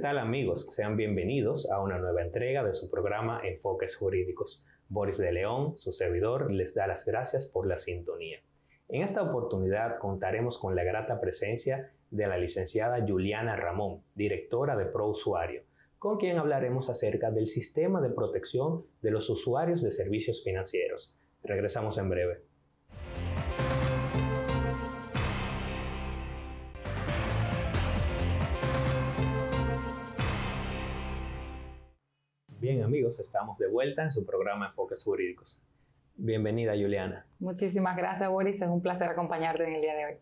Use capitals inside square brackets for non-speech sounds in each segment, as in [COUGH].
¿Qué tal amigos? Sean bienvenidos a una nueva entrega de su programa Enfoques Jurídicos. Boris de León, su servidor, les da las gracias por la sintonía. En esta oportunidad contaremos con la grata presencia de la licenciada Juliana Ramón, directora de ProUsuario, con quien hablaremos acerca del sistema de protección de los usuarios de servicios financieros. Regresamos en breve. Bien amigos, estamos de vuelta en su programa Enfoques Jurídicos. Bienvenida Juliana. Muchísimas gracias Boris, es un placer acompañarte en el día de hoy.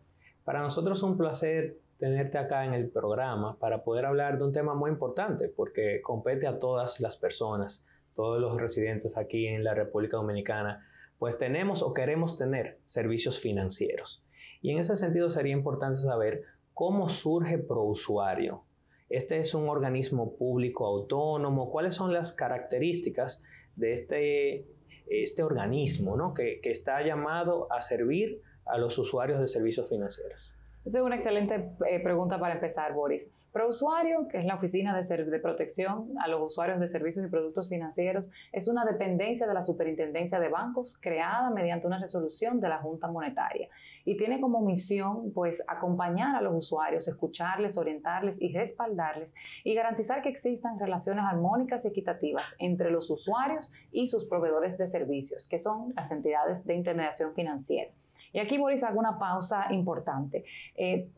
Para nosotros es un placer tenerte acá en el programa para poder hablar de un tema muy importante porque compete a todas las personas, todos los residentes aquí en la República Dominicana, pues tenemos o queremos tener servicios financieros. Y en ese sentido sería importante saber cómo surge ProUsuario, este es un organismo público autónomo. ¿Cuáles son las características de este, este organismo ¿no? que, que está llamado a servir a los usuarios de servicios financieros? Esa es una excelente eh, pregunta para empezar, Boris. ProUsuario, que es la Oficina de, Protección a los Usuarios de Servicios y Productos Financieros, es una dependencia de la Superintendencia de Bancos creada mediante una resolución de la Junta Monetaria y tiene como misión pues acompañar a los usuarios, escucharles, orientarles y respaldarles y garantizar que existan relaciones armónicas y equitativas entre los usuarios y sus proveedores de servicios, que son las entidades de intermediación financiera. Y aquí, Boris, hago una pausa importante. Eh,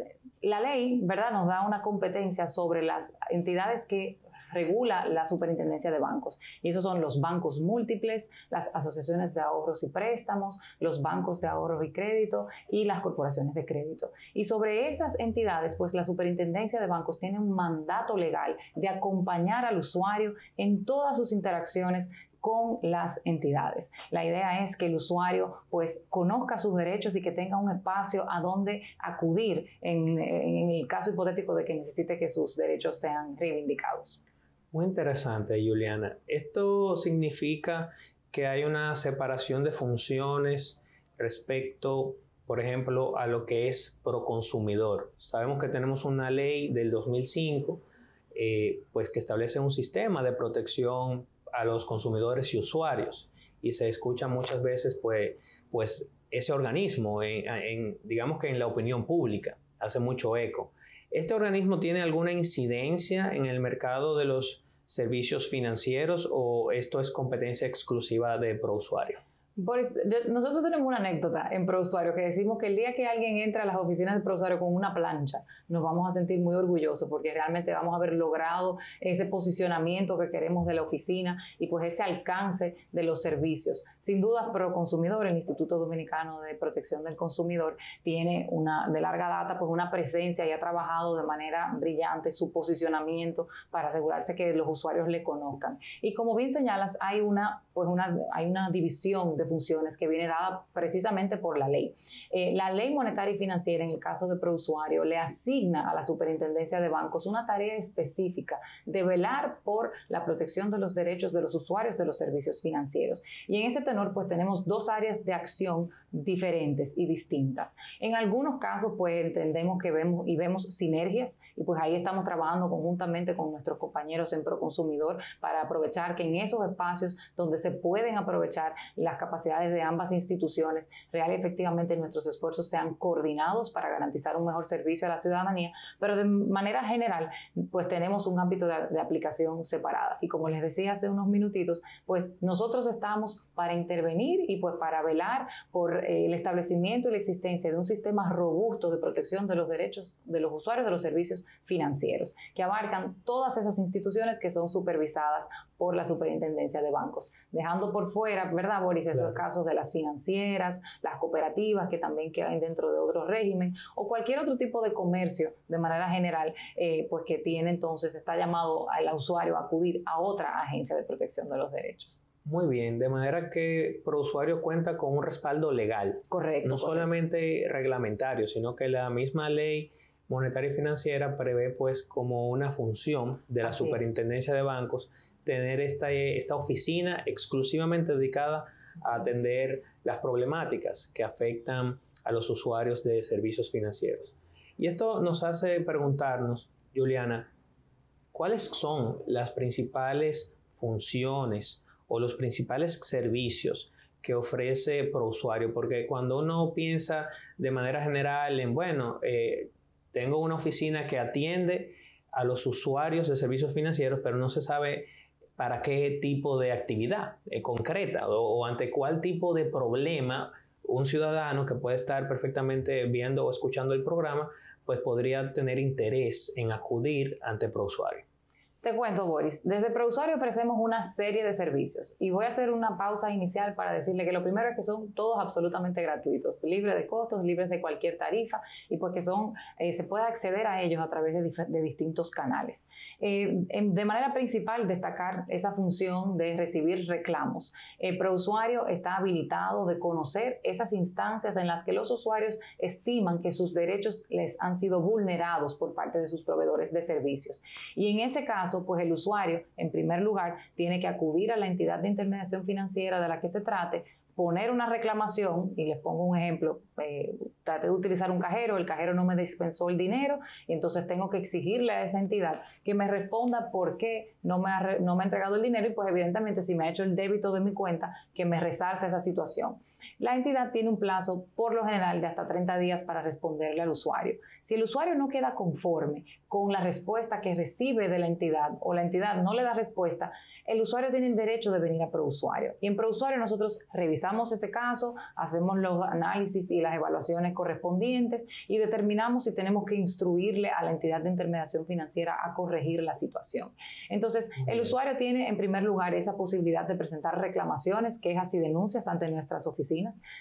la ley, ¿verdad?, nos da una competencia sobre las entidades que regula la superintendencia de bancos. Y esos son los bancos múltiples, las asociaciones de ahorros y préstamos, los bancos de ahorro y crédito y las corporaciones de crédito. Y sobre esas entidades, pues la superintendencia de bancos tiene un mandato legal de acompañar al usuario en todas sus interacciones con las entidades. La idea es que el usuario pues conozca sus derechos y que tenga un espacio a donde acudir en, el caso hipotético de que necesite que sus derechos sean reivindicados. Muy interesante, Juliana. Esto significa que hay una separación de funciones respecto, por ejemplo, a lo que es proconsumidor. Sabemos que tenemos una ley del 2005, eh, pues que establece un sistema de protección a los consumidores y usuarios. Y se escucha muchas veces, pues, pues ese organismo, en, digamos que en la opinión pública, hace mucho eco. ¿Este organismo tiene alguna incidencia en el mercado de los servicios financieros o esto es competencia exclusiva de ProUsuario? Boris, nosotros tenemos una anécdota en ProUsuario que decimos que el día que alguien entra a las oficinas de ProUsuario con una plancha, nos vamos a sentir muy orgullosos porque realmente vamos a haber logrado ese posicionamiento que queremos de la oficina y pues ese alcance de los servicios. Sin duda, ProConsumidor, el Instituto Dominicano de Protección del Consumidor, tiene una de larga data pues una presencia y ha trabajado de manera brillante su posicionamiento para asegurarse que los usuarios le conozcan. Y como bien señalas, hay una pues una hay una división de funciones que viene dada precisamente por la ley. Eh, la ley monetaria y financiera, en el caso de prousuario, le asigna a la superintendencia de bancos una tarea específica de velar por la protección de los derechos de los usuarios de los servicios financieros. Y en ese tenor, pues tenemos dos áreas de acción diferentes y distintas. En algunos casos, pues entendemos que vemos y vemos sinergias y pues ahí estamos trabajando conjuntamente con nuestros compañeros en Proconsumidor para aprovechar que en esos espacios donde se pueden aprovechar las capacidades capacidades de ambas instituciones, real y efectivamente nuestros esfuerzos sean coordinados para garantizar un mejor servicio a la ciudadanía, pero de manera general, pues tenemos un ámbito de, aplicación separada. Y como les decía hace unos minutitos, pues nosotros estamos para intervenir y pues para velar por eh, el establecimiento y la existencia de un sistema robusto de protección de los derechos de los usuarios de los servicios financieros, que abarcan todas esas instituciones que son supervisadas por la Superintendencia de Bancos, dejando por fuera, ¿verdad, Boris? Esos casos de las financieras, las cooperativas que también quedan dentro de otro régimen, o cualquier otro tipo de comercio de manera general, eh, pues que tiene entonces, está llamado al usuario a acudir a otra agencia de protección de los derechos. Muy bien, de manera que ProUsuario cuenta con un respaldo legal. Correcto. No solamente reglamentario, sino que la misma ley monetaria y financiera prevé pues como una función de la superintendencia de bancos tener esta, esta oficina exclusivamente dedicada a atender las problemáticas que afectan a los usuarios de servicios financieros. Y esto nos hace preguntarnos, Juliana, ¿cuáles son las principales funciones o los principales servicios que ofrece ProUsuario? Porque cuando uno piensa de manera general en, bueno, eh, tengo una oficina que atiende a los usuarios de servicios financieros, pero no se sabe para qué tipo de actividad eh, concreta o, ante cuál tipo de problema un ciudadano que puede estar perfectamente viendo o escuchando el programa, pues podría tener interés en acudir ante ProUsuario. Te cuento, Boris. Desde ProUsuario ofrecemos una serie de servicios y voy a hacer una pausa inicial para decirle que lo primero es que son todos absolutamente gratuitos, libres de costos, libres de cualquier tarifa y pues que son, eh, se puede acceder a ellos a través de, distintos canales. Eh, de manera principal, destacar esa función de recibir reclamos. El ProUsuario está habilitado de conocer esas instancias en las que los usuarios estiman que sus derechos les han sido vulnerados por parte de sus proveedores de servicios. Y en ese caso, pues el usuario, en primer lugar, tiene que acudir a la entidad de intermediación financiera de la que se trate, poner una reclamación, y les pongo un ejemplo, eh, trate de utilizar un cajero, el cajero no me dispensó el dinero, y entonces tengo que exigirle a esa entidad que me responda por qué no me, ha, no me ha entregado el dinero, y pues evidentemente si me ha hecho el débito de mi cuenta, que me resarce esa situación. La entidad tiene un plazo, por lo general, de hasta 30 días para responderle al usuario. Si el usuario no queda conforme con la respuesta que recibe de la entidad o la entidad no le da respuesta, el usuario tiene el derecho de venir a ProUsuario. Y en ProUsuario nosotros revisamos ese caso, hacemos los análisis y las evaluaciones correspondientes y determinamos si tenemos que instruirle a la entidad de intermediación financiera a corregir la situación. Entonces, el usuario tiene en primer lugar esa posibilidad de presentar reclamaciones, quejas y denuncias ante nuestras oficinas.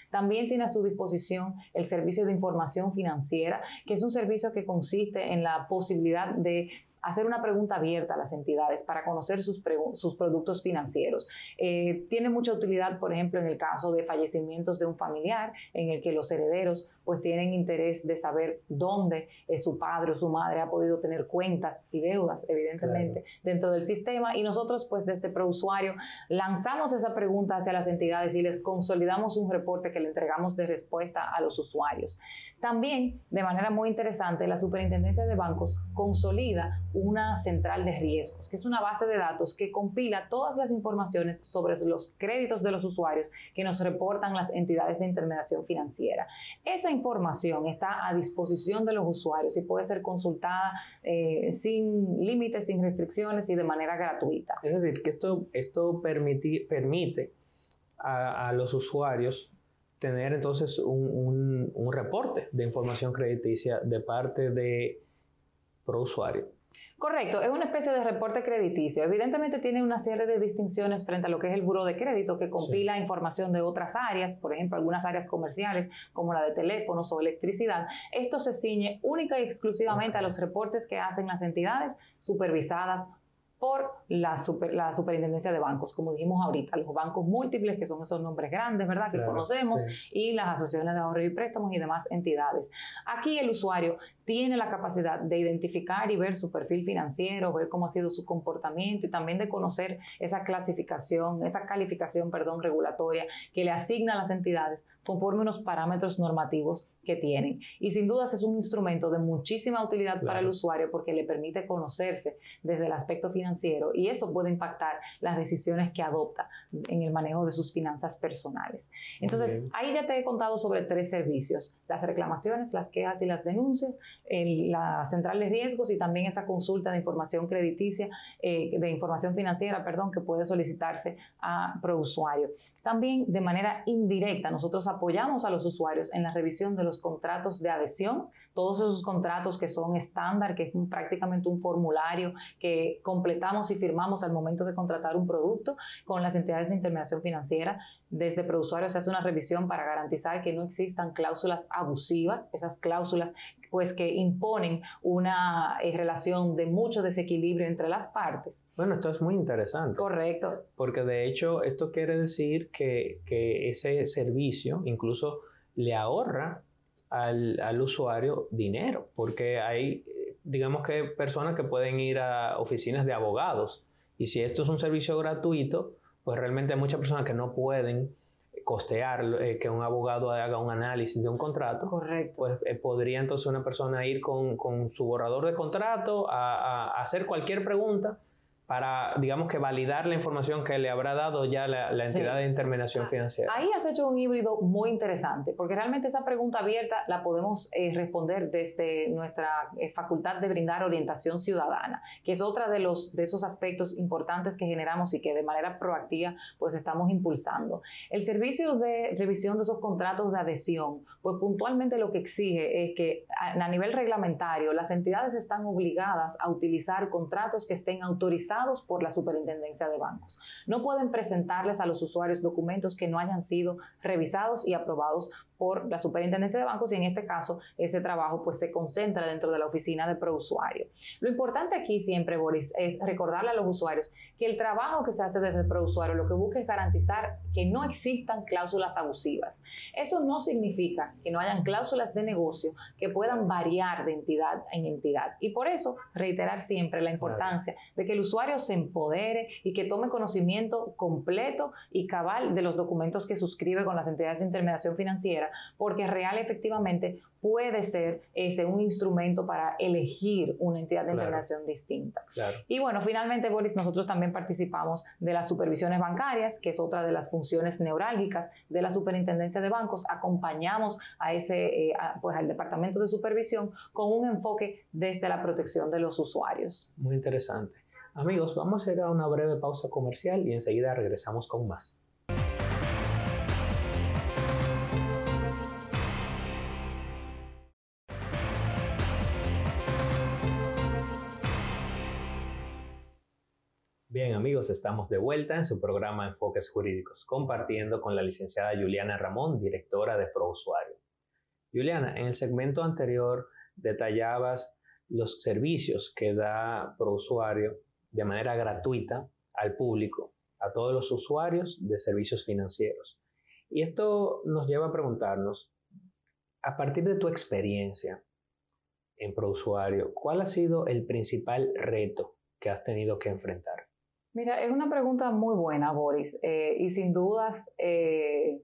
También tiene a su disposición el servicio de información financiera, que es un servicio que consiste en la posibilidad de hacer una pregunta abierta a las entidades para conocer sus, sus productos financieros. Eh, tiene mucha utilidad, por ejemplo, en el caso de fallecimientos de un familiar, en el que los herederos pues tienen interés de saber dónde su padre o su madre ha podido tener cuentas y deudas, evidentemente, dentro del sistema. Y nosotros, pues desde ProUsuario, lanzamos esa pregunta hacia las entidades y les consolidamos un reporte que le entregamos de respuesta a los usuarios. También, de manera muy interesante, la Superintendencia de Bancos consolida una central de riesgos, que es una base de datos que compila todas las informaciones sobre los créditos de los usuarios que nos reportan las entidades de intermediación financiera. Esa información está a disposición de los usuarios y puede ser consultada eh, sin límites, sin restricciones y de manera gratuita. Es decir, que esto, esto permite a, los usuarios tener entonces un, un reporte de información crediticia de parte de ProUsuario Correcto, es una especie de reporte crediticio. Evidentemente tiene una serie de distinciones frente a lo que es el buro de crédito, que compila información de otras áreas, por ejemplo, algunas áreas comerciales como la de teléfonos o electricidad. Esto se ciñe única y exclusivamente a los reportes que hacen las entidades supervisadas por la, la superintendencia de bancos, como dijimos ahorita, los bancos múltiples, que son esos nombres grandes, ¿verdad?, que conocemos, y las asociaciones de ahorro y préstamos y demás entidades. Aquí el usuario tiene la capacidad de identificar y ver su perfil financiero, ver cómo ha sido su comportamiento y también de conocer esa clasificación, esa calificación, perdón, regulatoria que le asigna a las entidades conforme unos parámetros normativos que tienen. Y sin dudas es un instrumento de muchísima utilidad para el usuario porque le permite conocerse desde el aspecto financiero y eso puede impactar las decisiones que adopta en el manejo de sus finanzas personales. Entonces, ahí ya te he contado sobre tres servicios, las reclamaciones, las quejas y las denuncias, la central de riesgos y también esa consulta de información crediticia, eh, de información financiera, perdón, que puede solicitarse a ProUsuario. También de manera indirecta nosotros apoyamos a los usuarios en la revisión de los contratos de adhesión, todos esos contratos que son estándar, que es prácticamente un formulario que completamos y firmamos al momento de contratar un producto con las entidades de intermediación financiera. Desde ProUsuario se hace una revisión para garantizar que no existan cláusulas abusivas, esas cláusulas pues que imponen una eh, relación de mucho desequilibrio entre las partes. Bueno, esto es muy interesante. Correcto. Porque de hecho esto quiere decir que, ese servicio incluso le ahorra al, usuario dinero, porque hay, digamos que personas que pueden ir a oficinas de abogados y si esto es un servicio gratuito, pues realmente hay muchas personas que no pueden costear eh, que un abogado haga un análisis de un contrato, Correcto. pues eh, podría entonces una persona ir con, con su borrador de contrato a, a hacer cualquier pregunta para, digamos que validar la información que le habrá dado ya la, la entidad Sí. de intermediación financiera. Ahí has hecho un híbrido muy interesante, porque realmente esa pregunta abierta la podemos eh, responder desde nuestra eh, facultad de brindar orientación ciudadana, que es otra de, los, de esos aspectos importantes que generamos y que de manera proactiva pues estamos impulsando. El servicio de revisión de esos contratos de adhesión, pues puntualmente lo que exige es que a, a nivel reglamentario las entidades están obligadas a utilizar contratos que estén autorizados por la Superintendencia de Bancos. No pueden presentarles a los usuarios documentos que no hayan sido revisados y aprobados por la Superintendencia de Bancos y en este caso ese trabajo pues se concentra dentro de la oficina de prousuario. Lo importante aquí siempre, Boris, es recordarle a los usuarios que el trabajo que se hace desde prousuario lo que busca es garantizar que no existan cláusulas abusivas. Eso no significa que no hayan cláusulas de negocio que puedan variar de entidad en entidad. Y por eso reiterar siempre la importancia de que el usuario se empodere y que tome conocimiento completo y cabal de los documentos que suscribe con las entidades de intermediación financiera porque real efectivamente puede ser ese un instrumento para elegir una entidad de Claro. distinta. Claro. Y bueno, finalmente, Boris, nosotros también participamos de las supervisiones bancarias, que es otra de las funciones neurálgicas de la Superintendencia de Bancos. Acompañamos a ese, eh, a- pues al Departamento de Supervisión con un enfoque desde la protección de los usuarios. Muy interesante. Amigos, vamos a ir a una breve pausa comercial y enseguida regresamos con más. Bien amigos, estamos de vuelta en su programa Enfoques Jurídicos, compartiendo con la licenciada Juliana Ramón, directora de ProUsuario. Juliana, en el segmento anterior detallabas los servicios que da ProUsuario de manera gratuita al público, a todos los usuarios de servicios financieros. Y esto nos lleva a preguntarnos, a partir de tu experiencia en ProUsuario, ¿cuál ha sido el principal reto que has tenido que enfrentar? Mira, es una pregunta muy buena, Boris, eh, y sin dudas eh,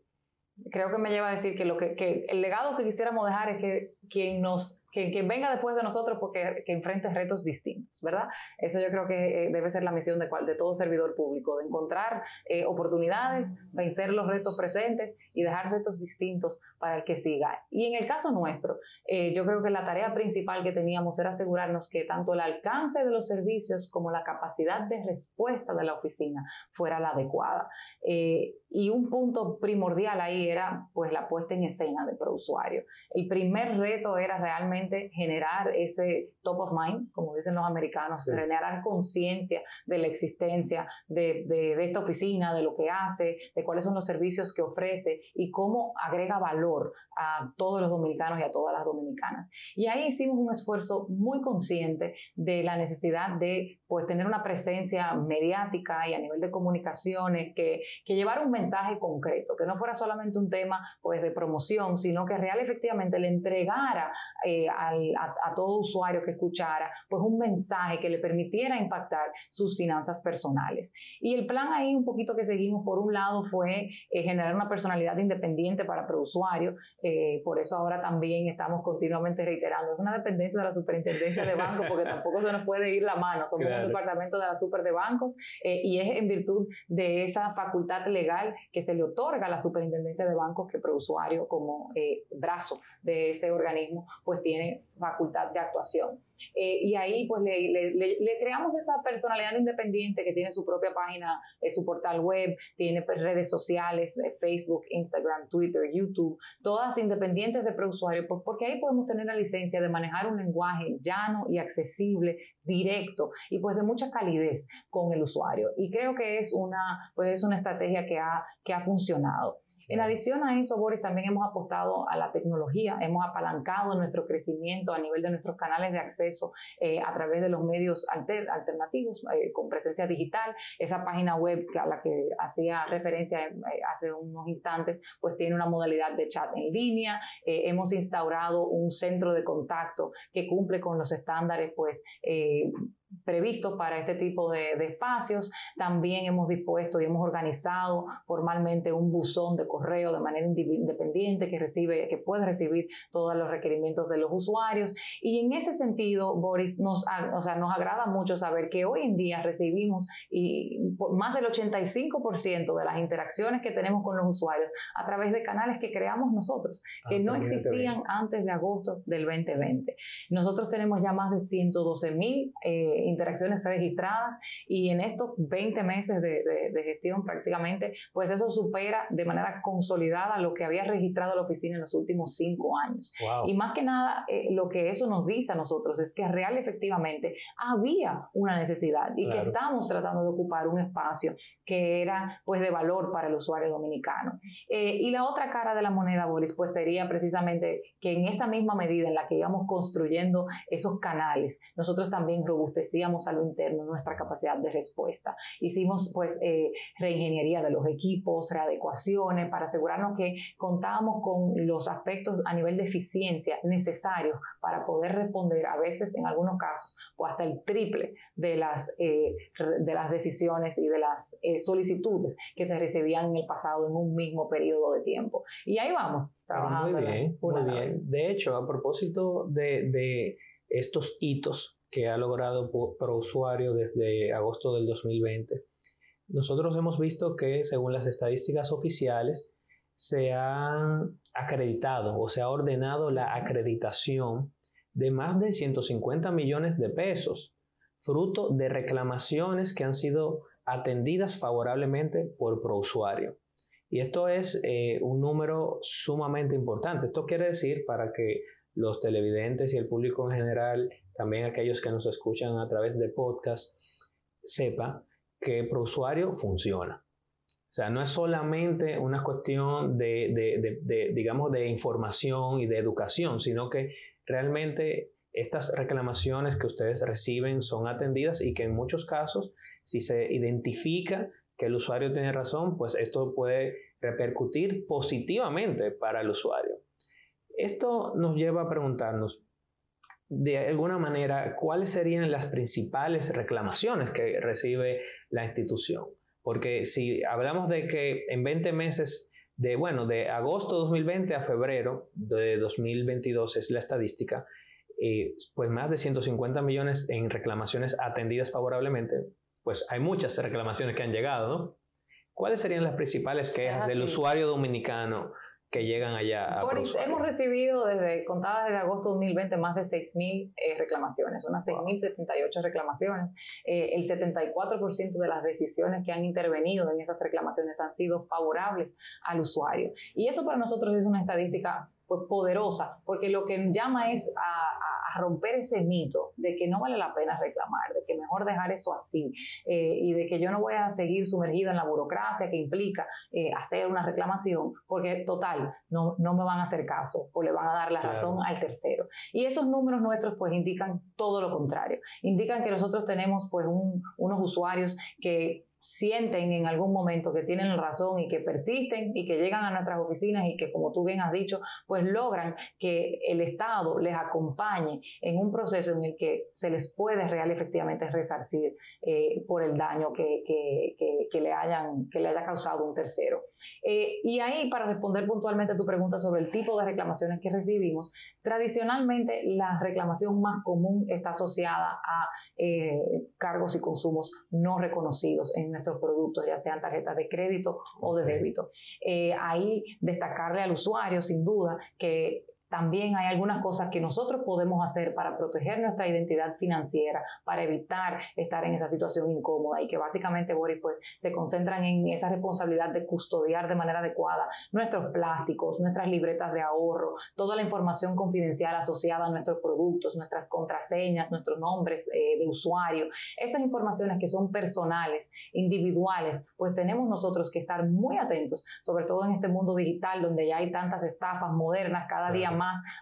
creo que me lleva a decir que, lo que, que el legado que quisiéramos dejar es que quien nos que venga después de nosotros porque que enfrente retos distintos, ¿verdad? Eso yo creo que eh, debe ser la misión de, cual, de todo servidor público, de encontrar eh, oportunidades, vencer los retos presentes y dejar retos distintos para el que siga. Y en el caso nuestro, eh, yo creo que la tarea principal que teníamos era asegurarnos que tanto el alcance de los servicios como la capacidad de respuesta de la oficina fuera la adecuada. Eh, y un punto primordial ahí era pues la puesta en escena de prousuario. El primer reto era realmente generar ese top of mind, como dicen los americanos, Sí. generar conciencia de la existencia de, de, de esta oficina, de lo que hace, de cuáles son los servicios que ofrece y cómo agrega valor a todos los dominicanos y a todas las dominicanas. Y ahí hicimos un esfuerzo muy consciente de la necesidad de pues, tener una presencia mediática y a nivel de comunicaciones que, que llevara un mensaje concreto, que no fuera solamente un tema pues, de promoción, sino que real efectivamente le entregara eh, al, a, a, todo usuario que escuchara pues, un mensaje que le permitiera impactar sus finanzas personales. Y el plan ahí un poquito que seguimos, por un lado, fue eh, generar una personalidad independiente para prousuario, eh, por eso ahora también estamos continuamente reiterando, es una dependencia de la superintendencia de bancos porque [LAUGHS] tampoco se nos puede ir la mano, somos claro. un departamento de la super de bancos eh, y es en virtud de esa facultad legal que se le otorga a la superintendencia de bancos que prousuario como eh, brazo de ese organismo pues tiene facultad de actuación. Eh, y ahí pues le, le, le, le, creamos esa personalidad independiente que tiene su propia página, eh, su portal web, tiene pues, redes sociales, eh, Facebook, Instagram, Twitter, YouTube, todas independientes de preusuario, pues porque ahí podemos tener la licencia de manejar un lenguaje llano y accesible, directo y pues de mucha calidez con el usuario. Y creo que es una, pues, es una estrategia que ha, que ha funcionado. En adición a eso, Boris, también hemos apostado a la tecnología, hemos apalancado nuestro crecimiento a nivel de nuestros canales de acceso eh, a través de los medios alter, alternativos eh, con presencia digital. Esa página web a la que hacía referencia eh, hace unos instantes, pues tiene una modalidad de chat en línea. Hemos instaurado un centro de contacto que cumple con los estándares, pues previstos para este tipo de, espacios. También hemos dispuesto y hemos organizado formalmente un buzón de correo de manera independiente que recibe, que puede recibir todos los requerimientos de los usuarios. Y en ese sentido, Boris, nos, o sea, nos agrada mucho saber que hoy en día recibimos y más del 85% de las interacciones que tenemos con los usuarios a través de canales que creamos nosotros, que ah, no existían antes de agosto del 2020. Nosotros tenemos ya más de 112 mil eh, interacciones registradas y en estos 20 meses de, gestión prácticamente, pues eso supera de manera consolidada lo que había registrado la oficina en los últimos cinco años. Y más que nada, eh, lo que eso nos dice a nosotros es que real efectivamente había una necesidad y que estamos tratando de ocupar un espacio que era pues de valor para el usuario dominicano. Eh, y la otra cara de la moneda, Boris, pues sería precisamente que en esa misma medida en la que íbamos construyendo esos canales, nosotros también robustecíamos a lo interno nuestra capacidad de respuesta. Hicimos pues eh, reingeniería de los equipos, readecuaciones para asegurarnos que contábamos con los aspectos a nivel de eficiencia necesarios para poder responder a veces en algunos casos o hasta el triple de las, eh, de las decisiones y de las solicitudes que se recibían en el pasado en un mismo periodo de tiempo. Y ahí vamos, trabajando. Muy bien, muy bien. De hecho, a propósito de, de estos hitos que ha logrado Pro Usuario desde agosto del 2020, nosotros hemos visto que según las estadísticas oficiales, se han acreditado o se ha ordenado la acreditación de más de 150 millones de pesos, fruto de reclamaciones que han sido atendidas favorablemente por prousuario. Y esto es eh, un número sumamente importante. Esto quiere decir para que los televidentes y el público en general, también aquellos que nos escuchan a través de podcast, sepa que prousuario funciona. O sea, no es solamente una cuestión de, digamos, de información y de educación, sino que realmente estas reclamaciones que ustedes reciben son atendidas y que en muchos casos, si se identifica que el usuario tiene razón, pues esto puede repercutir positivamente para el usuario. Esto nos lleva a preguntarnos, de alguna manera, cuáles serían las principales reclamaciones que recibe la institución. Porque si hablamos de que en 20 meses, de, bueno, de agosto de 2020 a febrero de 2022 es la estadística, eh, pues más de 150 millones en reclamaciones atendidas favorablemente, pues hay muchas reclamaciones que han llegado, ¿no? ¿Cuáles serían las principales quejas del usuario dominicano que llegan allá? Boris, hemos recibido desde contadas desde agosto de 2020 más de 6.000 eh, reclamaciones, unas 6.078 reclamaciones. Eh, el 74% de las decisiones que han intervenido en esas reclamaciones han sido favorables al usuario. Y eso para nosotros es una estadística pues poderosa, porque lo que llama es a, romper ese mito de que no vale la pena reclamar, de que mejor dejar eso así eh, y de que yo no voy a seguir sumergido en la burocracia que implica eh, hacer una reclamación, porque total, no, no me van a hacer caso o le van a dar la razón al tercero. Y esos números nuestros pues indican todo lo contrario, indican que nosotros tenemos pues unos usuarios que sienten en algún momento que tienen razón y que persisten y que llegan a nuestras oficinas y que, como tú bien has dicho, pues logran que el Estado les acompañe en un proceso en el que se les puede real efectivamente resarcir eh, por el daño que, le hayan, que le haya causado un tercero. Eh, y ahí, para responder puntualmente a tu pregunta sobre el tipo de reclamaciones que recibimos, tradicionalmente la reclamación más común está asociada a eh, cargos y consumos no reconocidos nuestros productos, ya sean tarjetas de crédito o de débito. Eh, ahí destacarle al usuario, sin duda, que también hay algunas cosas que nosotros podemos hacer para proteger nuestra identidad financiera, para evitar estar en esa situación incómoda y que básicamente, Boris, pues se concentran en esa responsabilidad de custodiar de manera adecuada nuestros plásticos, nuestras libretas de ahorro, toda la información confidencial asociada a nuestros productos, nuestras contraseñas, nuestros nombres eh, de usuario, esas informaciones que son personales, individuales, pues tenemos nosotros que estar muy atentos, sobre todo en este mundo digital donde ya hay tantas estafas modernas cada día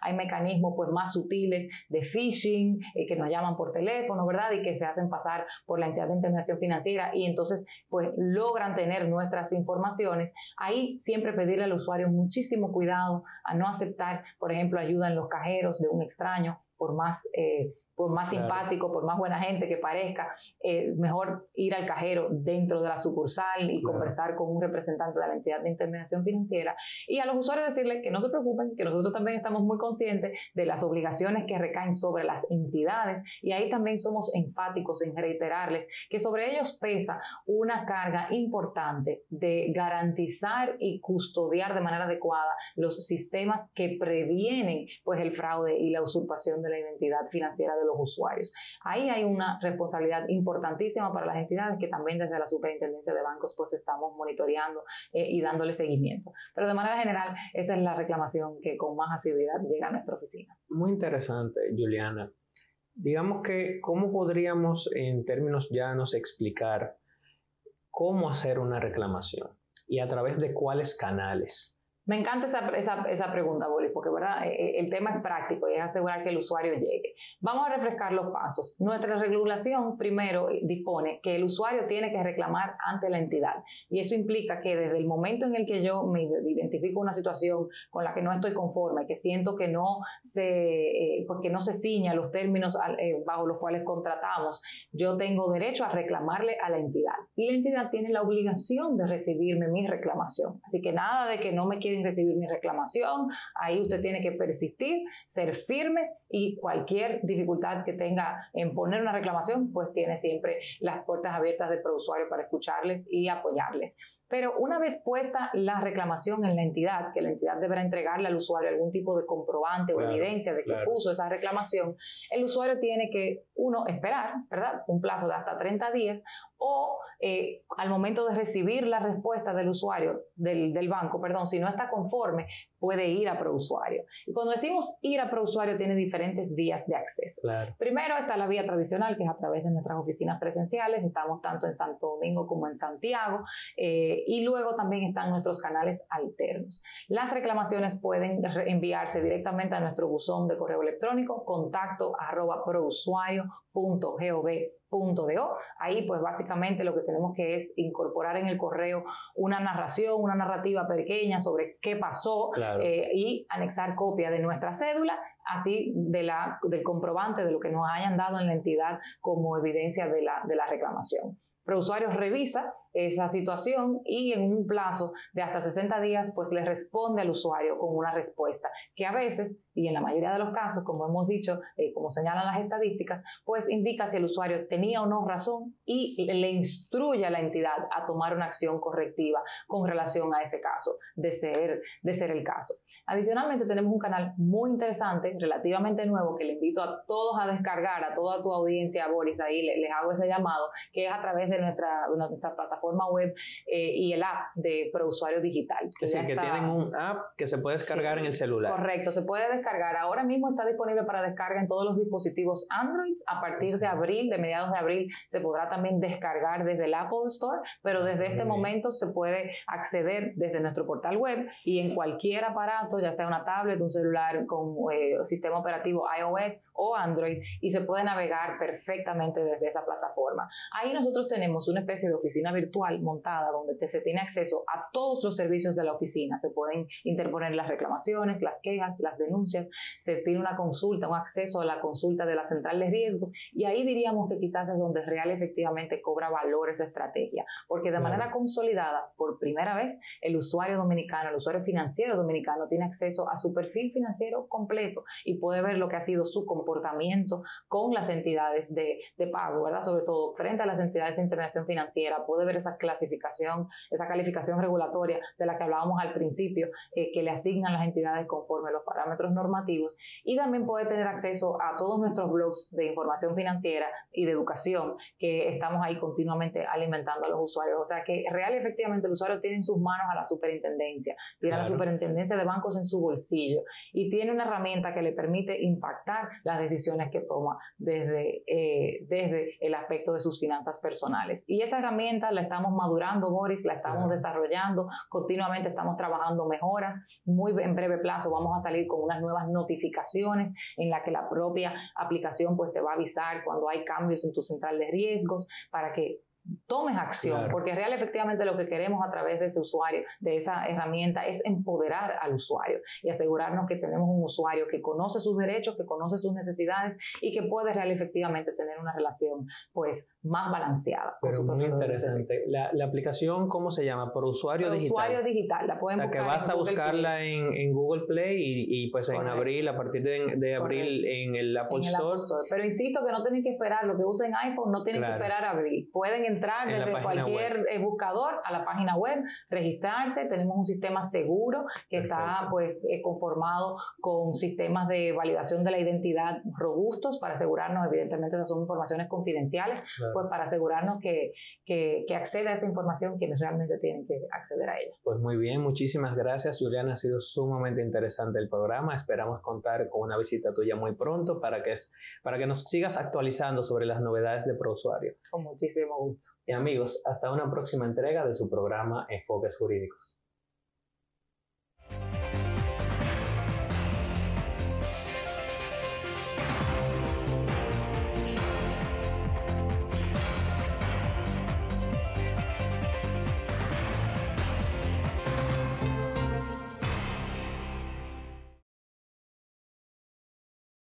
hay mecanismos pues más sutiles de phishing eh, que nos llaman por teléfono, ¿verdad? Y que se hacen pasar por la entidad de intermediación financiera y entonces pues logran tener nuestras informaciones. Ahí siempre pedirle al usuario muchísimo cuidado a no aceptar, por ejemplo, ayuda en los cajeros de un extraño por más, eh, por más simpático, por más buena gente que parezca, eh, mejor ir al cajero dentro de la sucursal y conversar con un representante de la entidad de intermediación financiera. Y a los usuarios decirles que no se preocupen, que nosotros también estamos muy conscientes de las obligaciones que recaen sobre las entidades y ahí también somos enfáticos en reiterarles que sobre ellos pesa una carga importante de garantizar y custodiar de manera adecuada los sistemas que previenen pues el fraude y la usurpación de la identidad financiera de los usuarios. Ahí hay una responsabilidad importantísima para las entidades que también desde la Superintendencia de Bancos pues estamos monitoreando eh, y dándole seguimiento. Pero de manera general, esa es la reclamación que con más asiduidad llega a nuestra oficina. Muy interesante, Juliana. Digamos que, ¿cómo podríamos en términos llanos explicar cómo hacer una reclamación y a través de cuáles canales? Me encanta esa, esa, esa pregunta, Boris, porque ¿verdad? E, e, el tema es práctico y es asegurar que el usuario llegue. Vamos a refrescar los pasos. Nuestra regulación primero dispone que el usuario tiene que reclamar ante la entidad y eso implica que desde el momento en el que yo me identifico una situación con la que no estoy conforme, que siento que no se, eh, pues no se ciña los términos eh, bajo los cuales contratamos, yo tengo derecho a reclamarle a la entidad y la entidad tiene la obligación de recibirme mi reclamación. Así que nada de que no me quiere recibir mi reclamación, ahí usted tiene que persistir, ser firmes y cualquier dificultad que tenga en poner una reclamación, pues tiene siempre las puertas abiertas del usuario para escucharles y apoyarles. Pero una vez puesta la reclamación en la entidad, que la entidad deberá entregarle al usuario algún tipo de comprobante o evidencia de que puso esa reclamación, el usuario tiene que, uno, esperar, ¿verdad? Un plazo de hasta 30 días o eh, al momento de recibir la respuesta del usuario, del, del, banco, perdón, si no está conforme, puede ir a ProUsuario. Y cuando decimos ir a ProUsuario, tiene diferentes vías de acceso. Primero está la vía tradicional, que es a través de nuestras oficinas presenciales, estamos tanto en Santo Domingo como en Santiago, eh, y luego también están nuestros canales alternos. Las reclamaciones pueden enviarse directamente a nuestro buzón de correo electrónico, contacto arroba prousuario.gov .do. Ahí pues básicamente lo que tenemos que es incorporar en el correo una narración, una narrativa pequeña sobre qué pasó eh, y anexar copia de nuestra cédula así de la, del comprobante de lo que nos hayan dado en la entidad como evidencia de la, de la reclamación. usuario revisa esa situación y en un plazo de hasta 60 días pues le responde al usuario con una respuesta que a veces y en la mayoría de los casos, como hemos dicho, eh, como señalan las estadísticas, pues indica si el usuario tenía o no razón y le instruye a la entidad a tomar una acción correctiva con relación a ese caso, de ser, de ser el caso. Adicionalmente tenemos un canal muy interesante, relativamente nuevo, que le invito a todos a descargar, a toda tu audiencia, Boris, ahí les, hago ese llamado, que es a través de nuestra, nuestra plataforma plataforma web eh, y el app de ProUsuario Digital. Que es decir, que tienen un app que se puede descargar en el celular. Correcto, se puede descargar. Ahora mismo está disponible para descarga en todos los dispositivos Android. A partir de abril, de mediados de abril, se podrá también descargar desde el Apple Store, pero desde este momento se puede acceder desde nuestro portal web y en cualquier aparato, ya sea una tablet, un celular con eh, sistema operativo iOS o Android, y se puede navegar perfectamente desde esa plataforma. Ahí nosotros tenemos una especie de oficina virtual montada donde se tiene acceso a todos los servicios de la oficina. Se pueden interponer las reclamaciones, las quejas, las denuncias, se tiene una consulta, un acceso a la consulta de la central de riesgos y ahí diríamos que quizás es donde real efectivamente cobra valor esa estrategia, porque de manera consolidada, por primera vez, el usuario dominicano, el usuario financiero dominicano tiene acceso a su perfil financiero completo y puede ver lo que ha sido su comportamiento con las entidades de, de pago, ¿verdad? Sobre todo frente a las entidades de intervención financiera, puede ver esa clasificación, esa calificación regulatoria de la que hablábamos al principio, eh, que le asignan las entidades conforme a los parámetros normativos. Y también puede tener acceso a todos nuestros blogs de información financiera y de educación que estamos ahí continuamente alimentando a los usuarios. O sea que real efectivamente el usuario tiene en sus manos a la superintendencia, tiene a la superintendencia de bancos en su bolsillo y tiene una herramienta que le permite impactar las decisiones que toma desde, eh, desde el aspecto de sus finanzas personales. Y esa herramienta la estamos madurando, Boris, la estamos desarrollando, continuamente estamos trabajando mejoras. Muy en breve plazo vamos a salir con unas nuevas notificaciones en la que la propia aplicación pues te va a avisar cuando hay cambios en tu central de riesgos para que tomes acción, porque real efectivamente lo que queremos a través de ese usuario, de esa herramienta, es empoderar al usuario y asegurarnos que tenemos un usuario que conoce sus derechos, que conoce sus necesidades y que puede real efectivamente tener una relación pues más balanceada. Pero muy interesante. La, la, aplicación, ¿cómo se llama? Por usuario Por digital. Usuario digital, la pueden o sea, que basta buscarla en, en, Google Play y, y pues en abril, a partir de, de abril en el Apple, en el Store. Apple Store. Pero insisto que no tienen que esperar, lo que usen iPhone no tienen que esperar a abril. Pueden entrar desde cualquier eh, buscador a la página web, registrarse, tenemos un sistema seguro que está pues eh, conformado con sistemas de validación de la identidad robustos para asegurarnos, evidentemente esas son informaciones confidenciales, pues para asegurarnos que, que, que accede a esa información quienes realmente tienen que acceder a ella. Pues muy bien, muchísimas gracias Juliana, ha sido sumamente interesante el programa, esperamos contar con una visita tuya muy pronto para que, para que nos sigas actualizando sobre las novedades de ProUsuario. Con muchísimo gusto. Y amigos, hasta una próxima entrega de su programa Enfoques Jurídicos.